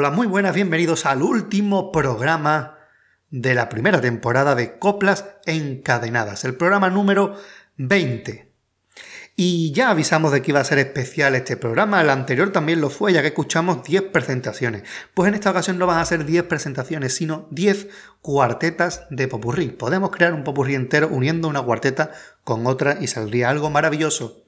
Hola, muy buenas, bienvenidos al último programa de la primera temporada de Coplas Encadenadas, el programa número 20. Y ya avisamos de que iba a ser especial este programa, el anterior también lo fue, ya que escuchamos 10 presentaciones. Pues en esta ocasión no van a ser 10 presentaciones, sino 10 cuartetas de popurrí. Podemos crear un popurrí entero uniendo una cuarteta con otra y saldría algo maravilloso.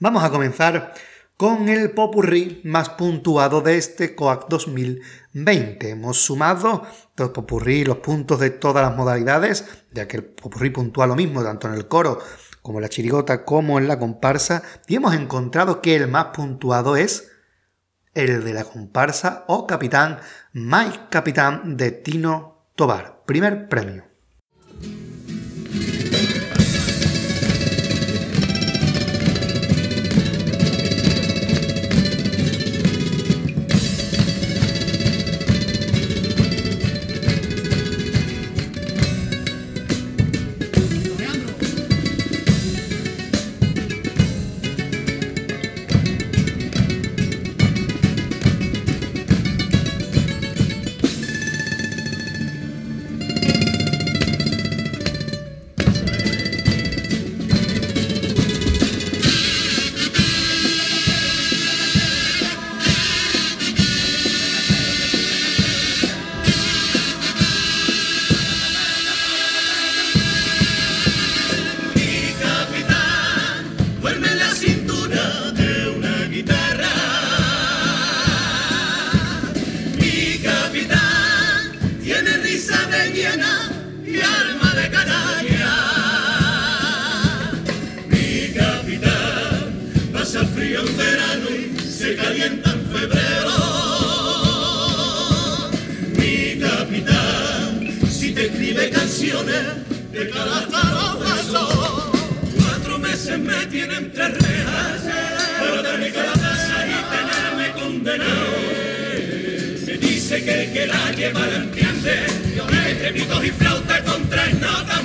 Vamos a comenzar con el popurrí más puntuado de este COAC 2020. Hemos sumado los popurrí, los puntos de todas las modalidades, ya que el popurrí puntúa lo mismo tanto en el coro como en la chirigota como en la comparsa, y hemos encontrado que el más puntuado es el de la comparsa o capitán Mike Capitán de Tino Tobar. Primer premio. de cara hasta. Cuatro meses me tienen tres rejas para darme calabazas y tenerme condenado. Me dice que el que la lleva la entiende, y que trepitos y flauta con tres notas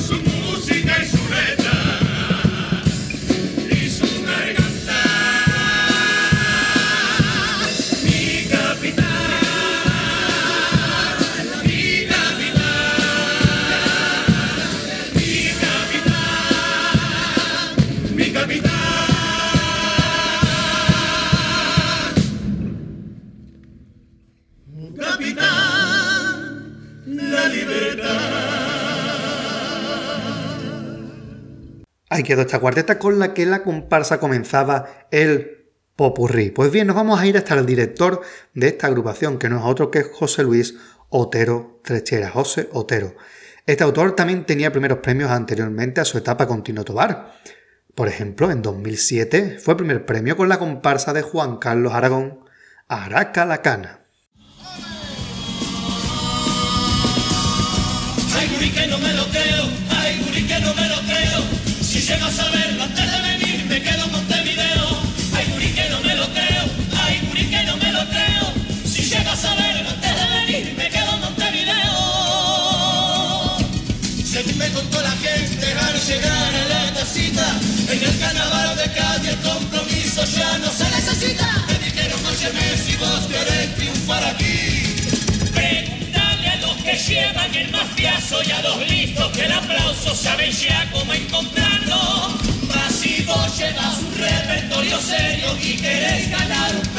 quedó esta cuarteta con la que la comparsa comenzaba el popurrí. Pues bien, nos vamos a ir hasta el director de esta agrupación, que no es otro que José Luis Otero Trechera, José Otero. Este autor también tenía primeros premios anteriormente a su etapa con Tino Tobar. Por ejemplo, en 2007 fue primer premio con la comparsa de Juan Carlos Aragón, Araca la Cana. En el carnaval de el compromiso ya no se necesita. Me dijeron, si vos querés triunfar aquí que llevan el mafiazo y a los listos que el aplauso saben ya cómo encontrarlo. Querés ganar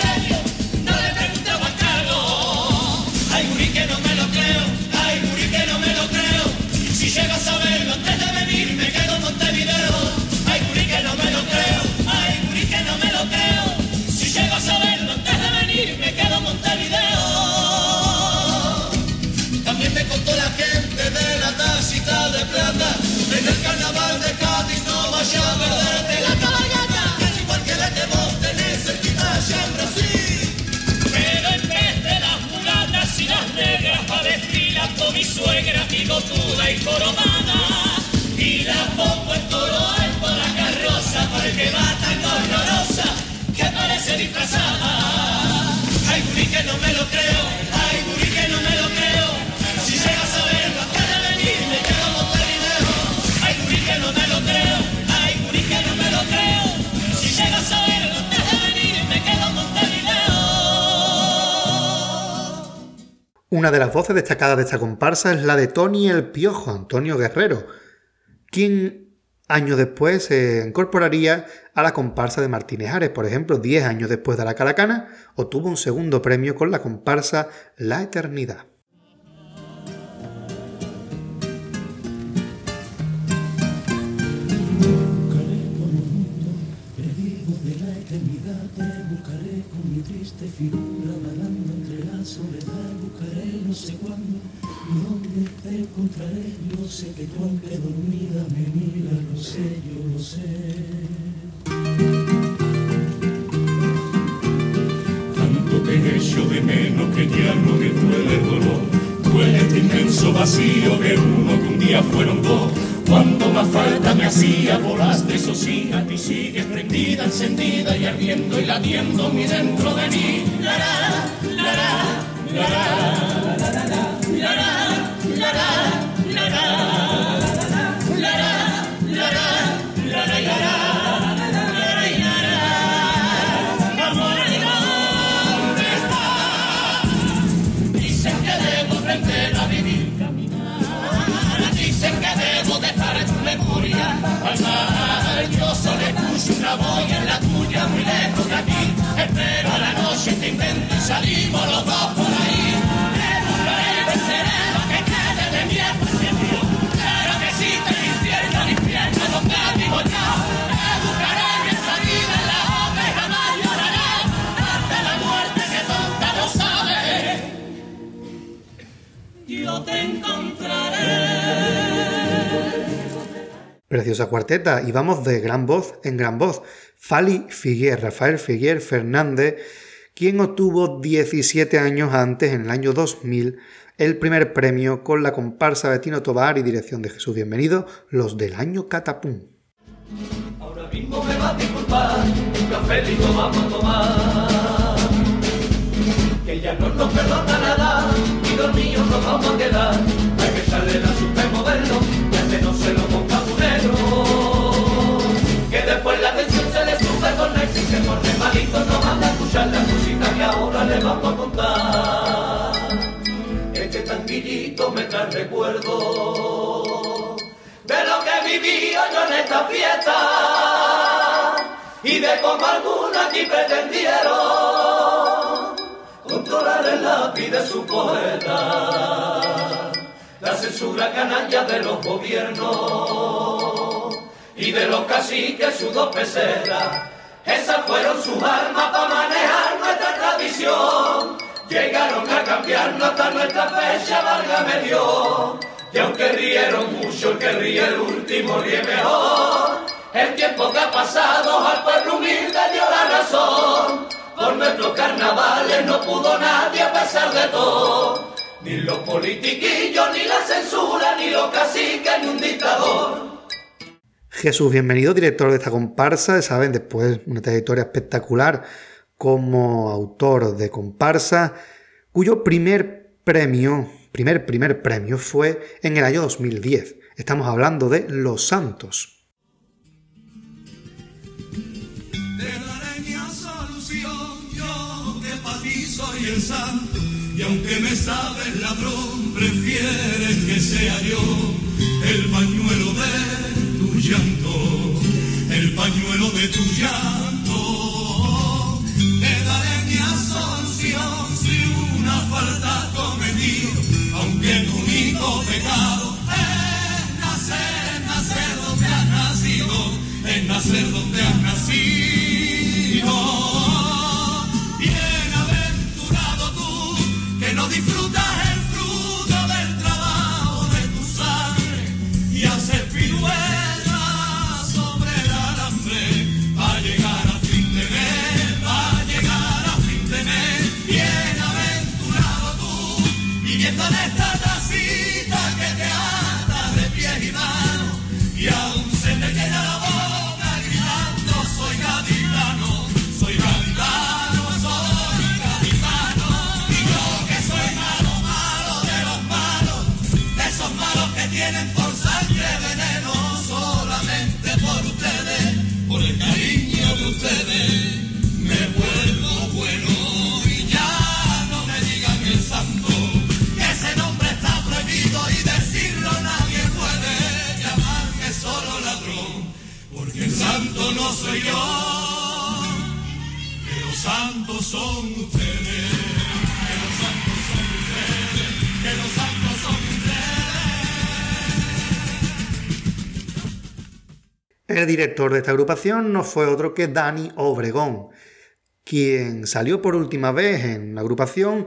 bigotuda y coromada. Y la pongo en toro alto la carroza para que va tan horrorosa que parece disfrazada. Ay, que no me lo creo. Una de las voces destacadas de esta comparsa es la de Tony el Piojo, Antonio Guerrero, quien años después se incorporaría a la comparsa de Martínez Ares. Por ejemplo, 10 años después de la Caracana, obtuvo un segundo premio con la comparsa La Eternidad. No sé cuándo y dónde te encontraré, yo sé que tú aunque dormida me miras, lo sé, yo lo sé. Tanto te echo de menos que ya no me duele el dolor. Duele este inmenso vacío de uno que un día fueron dos. Cuanto más falta me hacía, volaste, eso sí, a sigues prendida, encendida y ardiendo y latiendo mi dentro de mí. La, la, la, la, la, noche te invento y salimos los dos por ahí. Me buscaré y venceré lo que quede de mi experiencia. Claro que sí, te infierno, el infierno donde vivo yo. Me buscaré y esa vida en la obra y jamás lloraré. Hasta la muerte que tonta no sabe yo te encontraré. Preciosa cuarteta, y vamos de gran voz en gran voz. Fali Figuer, Rafael Figuer Fernández, quien obtuvo 17 años antes, en el año 2000, el primer premio con la comparsa Betino Tobar y dirección de Jesús Bienvenido, los del año Catapum. Ahora mismo me va a disculpar, un café lo vamos a tomar. Que ya no nos perdona nada, y dormidos nos vamos a quedar. Hay que echarle la supermodelo, y al menos se lo ponga negro. Que después la tensión se le sube con la y se pone malito, no manda a escuchar le a contar. Este tanquillito me trae recuerdo de lo que vivido yo en esta fiesta y de cómo algunos aquí pretendieron controlar el lápiz de su poeta. La censura canalla de los gobiernos y de los caciques sus dos pesetas. Esas fueron sus armas para manejar nuestra tradición. Llegaron a cambiarnos hasta nuestra fecha, válgame Dios. Y aunque rieron mucho, el que ríe el último ríe mejor. El tiempo que ha pasado al pueblo humilde dio la razón. Por nuestros carnavales no pudo nadie a pesar de todo. Ni los politiquillos, ni la censura, ni los caciques, ni un dictador. Jesús Bienvenido, director de esta comparsa, saben, después una trayectoria espectacular como autor de comparsa, cuyo primer premio, primer primer premio fue en el año 2010. Estamos hablando de Los Santos. Soy el santo. Y aunque me sabes ladrón, prefieres que sea yo el pañuelo de tu llanto, el pañuelo de tu llanto. Único pecado es nacer, nacer donde has nacido, es nacer donde has nacido. Bienaventurado tú que no disfrutas Director de esta agrupación no fue otro que Dani Obregón, quien salió por última vez en la agrupación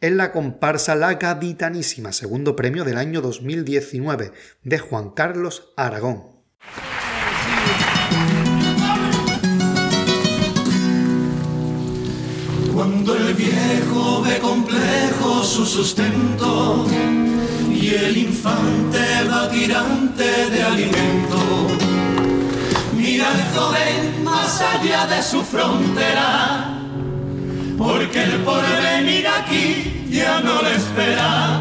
en la comparsa La Gaditanísima, segundo premio del año 2019, de Juan Carlos Aragón. Cuando el viejo ve complejo su sustento y el infante va tirante de alimento, mira al joven más allá de su frontera, porque el porvenir aquí ya no le espera.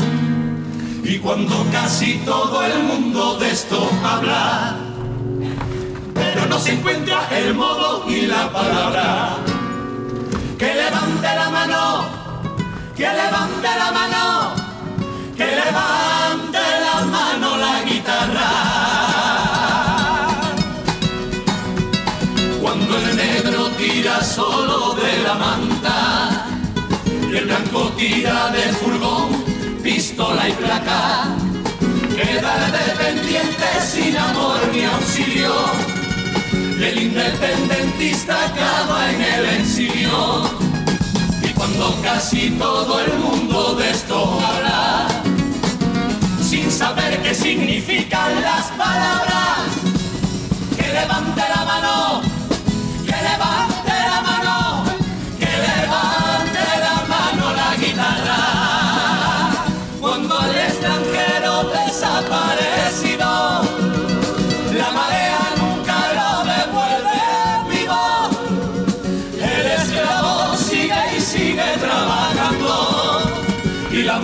Y cuando casi todo el mundo de esto habla, pero no se encuentra el modo y la palabra que levante la mano, que levante la mano, que levante tira solo de la manta. Y el blanco tira de furgón, pistola y placa, queda dependiente sin amor ni auxilio. El independentista acaba en el exilio. Y cuando casi todo el mundo de esto habla, sin saber qué significan las palabras, que levante la mano,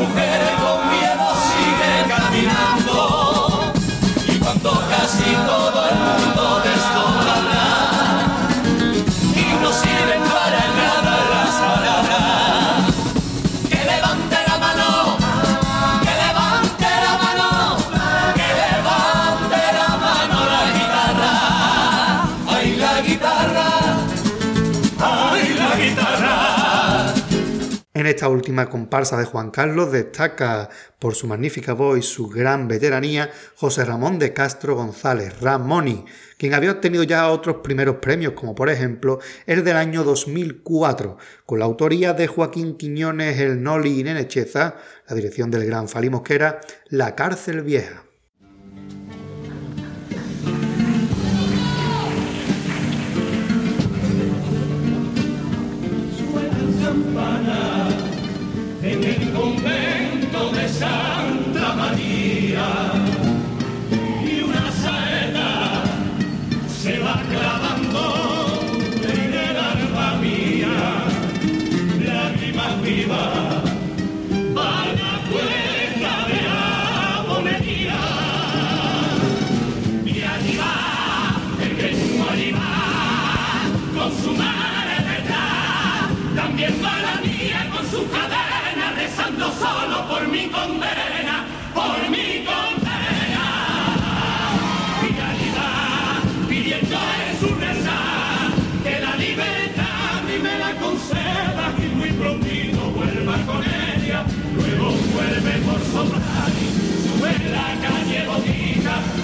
y esta última comparsa de Juan Carlos destaca por su magnífica voz y su gran veteranía José Ramón de Castro González, Ramoni, quien había obtenido ya otros primeros premios, como por ejemplo el del año 2004, con la autoría de Joaquín Quiñones, el Noli y Nenecheza, la dirección del gran Fali Mosquera, La Cárcel Vieja.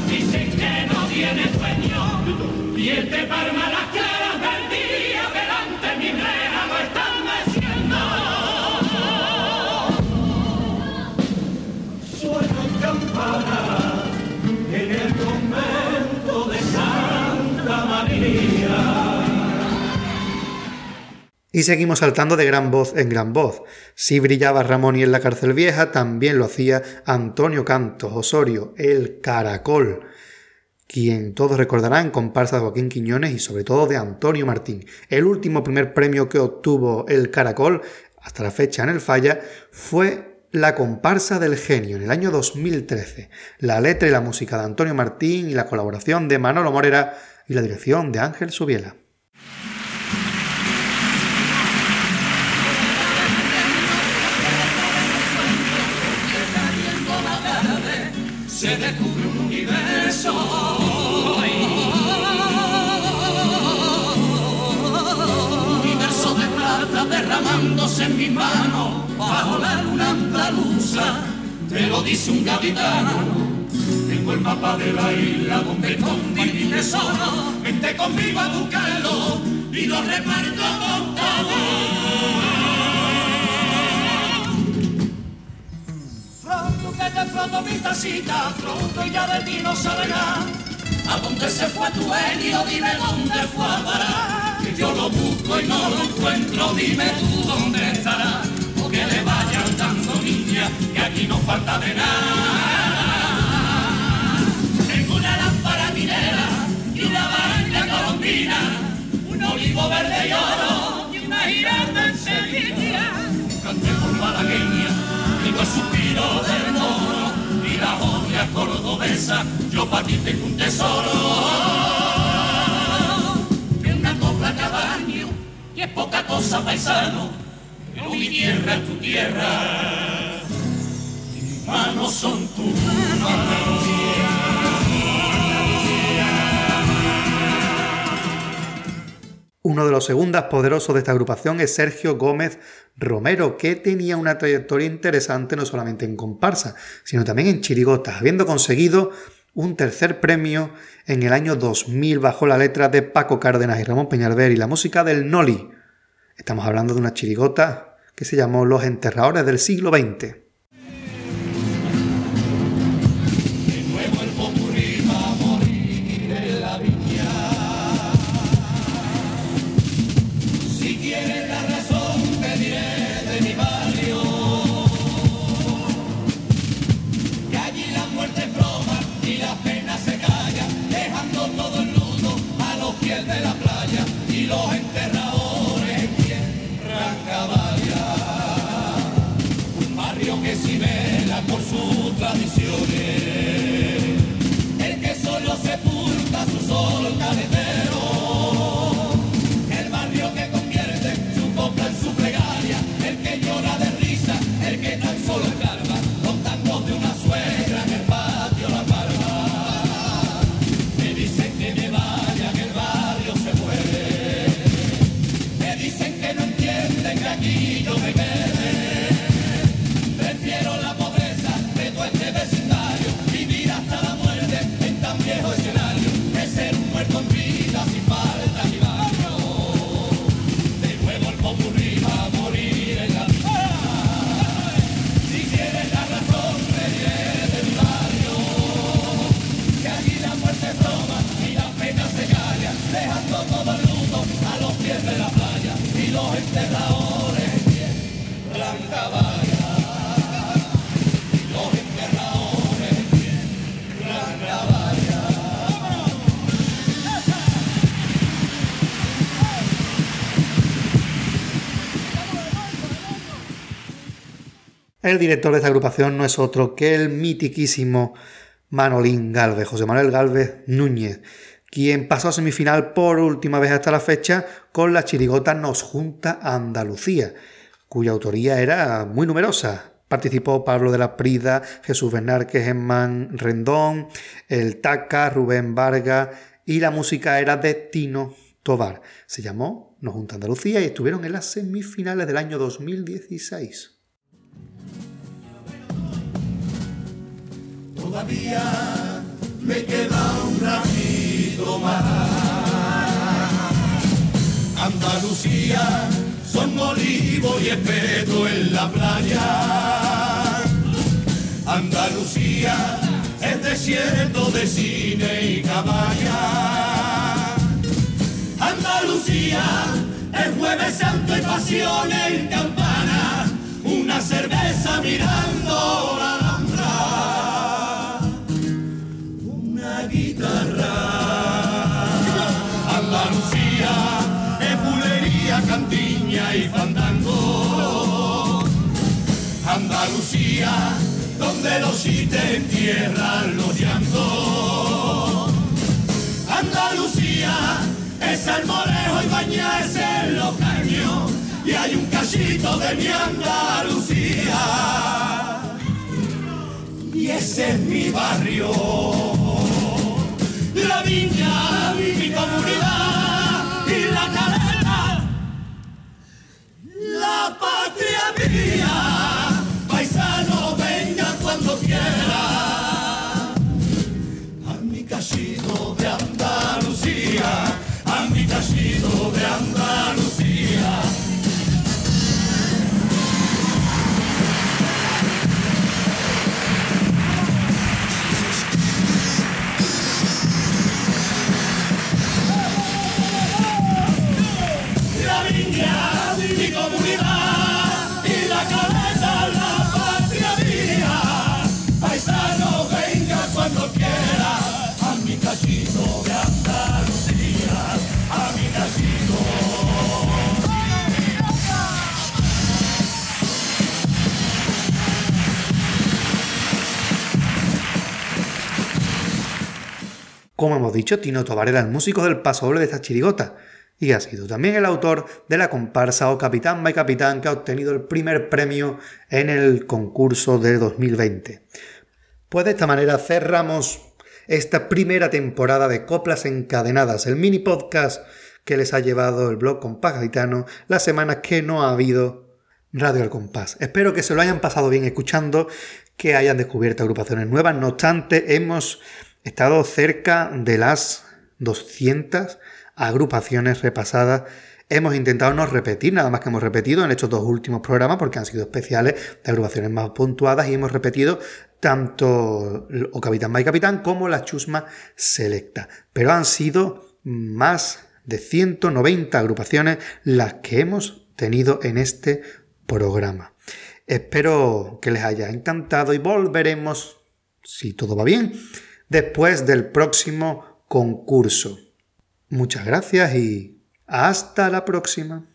Dicen que no tiene dueño y el de Parma las Y seguimos saltando de gran voz en gran voz. Si brillaba Ramón y en la cárcel vieja, también lo hacía Antonio Cantos Osorio, el Caracol, quien todos recordarán comparsa de Joaquín Quiñones y sobre todo de Antonio Martín. El último primer premio que obtuvo el Caracol, hasta la fecha en el Falla, fue La comparsa del genio en el año 2013. La letra y la música de Antonio Martín y la colaboración de Manolo Morera y la dirección de Ángel Subiela. Se descubre un universo. Un universo de plata derramándose en mi mano bajo la luna andaluza. Te lo dice un capitán. Tengo el mapa de la isla donde escondí mi tesoro. Vente conmigo a buscarlo y lo reparto con todo. Que te froto mi tacita, pronto ya de ti no sabrá. ¿A dónde se fue tu genio? Dime dónde fue a parar. Que yo lo busco y no lo encuentro, dime tú dónde estará. O que le vayan dando niña, que aquí no falta de cordobesa, yo pa' ti tengo un tesoro. Que una copla cada año, y es poca cosa paisano, pero mi tierra tu tierra, mis manos son tus manos. Uno de los segundas poderosos de esta agrupación es Sergio Gómez Romero, que tenía una trayectoria interesante no solamente en comparsa, sino también en chirigotas, habiendo conseguido un tercer premio en el año 2000 bajo la letra de Paco Cárdenas y Ramón Peñalver y la música del Noli. Estamos hablando de una chirigota que se llamó Los Enterradores del siglo XX. que si vela por sus tradiciones. El director de esta agrupación no es otro que el mitiquísimo Manolín Galvez, José Manuel Galvez Núñez, quien pasó a semifinal por última vez hasta la fecha con la chirigota Nos Junta Andalucía, cuya autoría era muy numerosa. Participó Pablo de la Prida, Jesús Bernárquez, Germán Rendón, el Taca, Rubén Vargas y la música era de Tino Tobar. Se llamó Nos Junta Andalucía y estuvieron en las semifinales del año 2016. Todavía me queda un ratito más. Andalucía son olivo y espeto en la playa. Andalucía es desierto de cine y caballa. Andalucía es jueves santo y pasión en cielo si te entierran los llantos. Andalucía es el morejo y bañarse en los caños y hay un cachito de mi Andalucía. Y ese es mi barrio, la viña, mi Como hemos dicho, Tino Tobar era el músico del pasoble de esta chirigota y ha sido también el autor de la comparsa O Capitán by Capitán que ha obtenido el primer premio en el concurso de 2020. Pues de esta manera cerramos esta primera temporada de Coplas Encadenadas, el mini podcast que les ha llevado el blog Compás Gitano las semanas que no ha habido Radio al Compás. Espero que se lo hayan pasado bien escuchando, que hayan descubierto agrupaciones nuevas. No obstante, hemos estado cerca de las 200 agrupaciones repasadas. Hemos intentado no repetir, nada más que hemos repetido en estos dos últimos programas, porque han sido especiales de agrupaciones más puntuadas y hemos repetido tanto o Capitán by Capitán como la Chusma Selecta. Pero han sido más de 190 agrupaciones las que hemos tenido en este programa. Espero que les haya encantado y volveremos, si todo va bien, después del próximo concurso. Muchas gracias y hasta la próxima.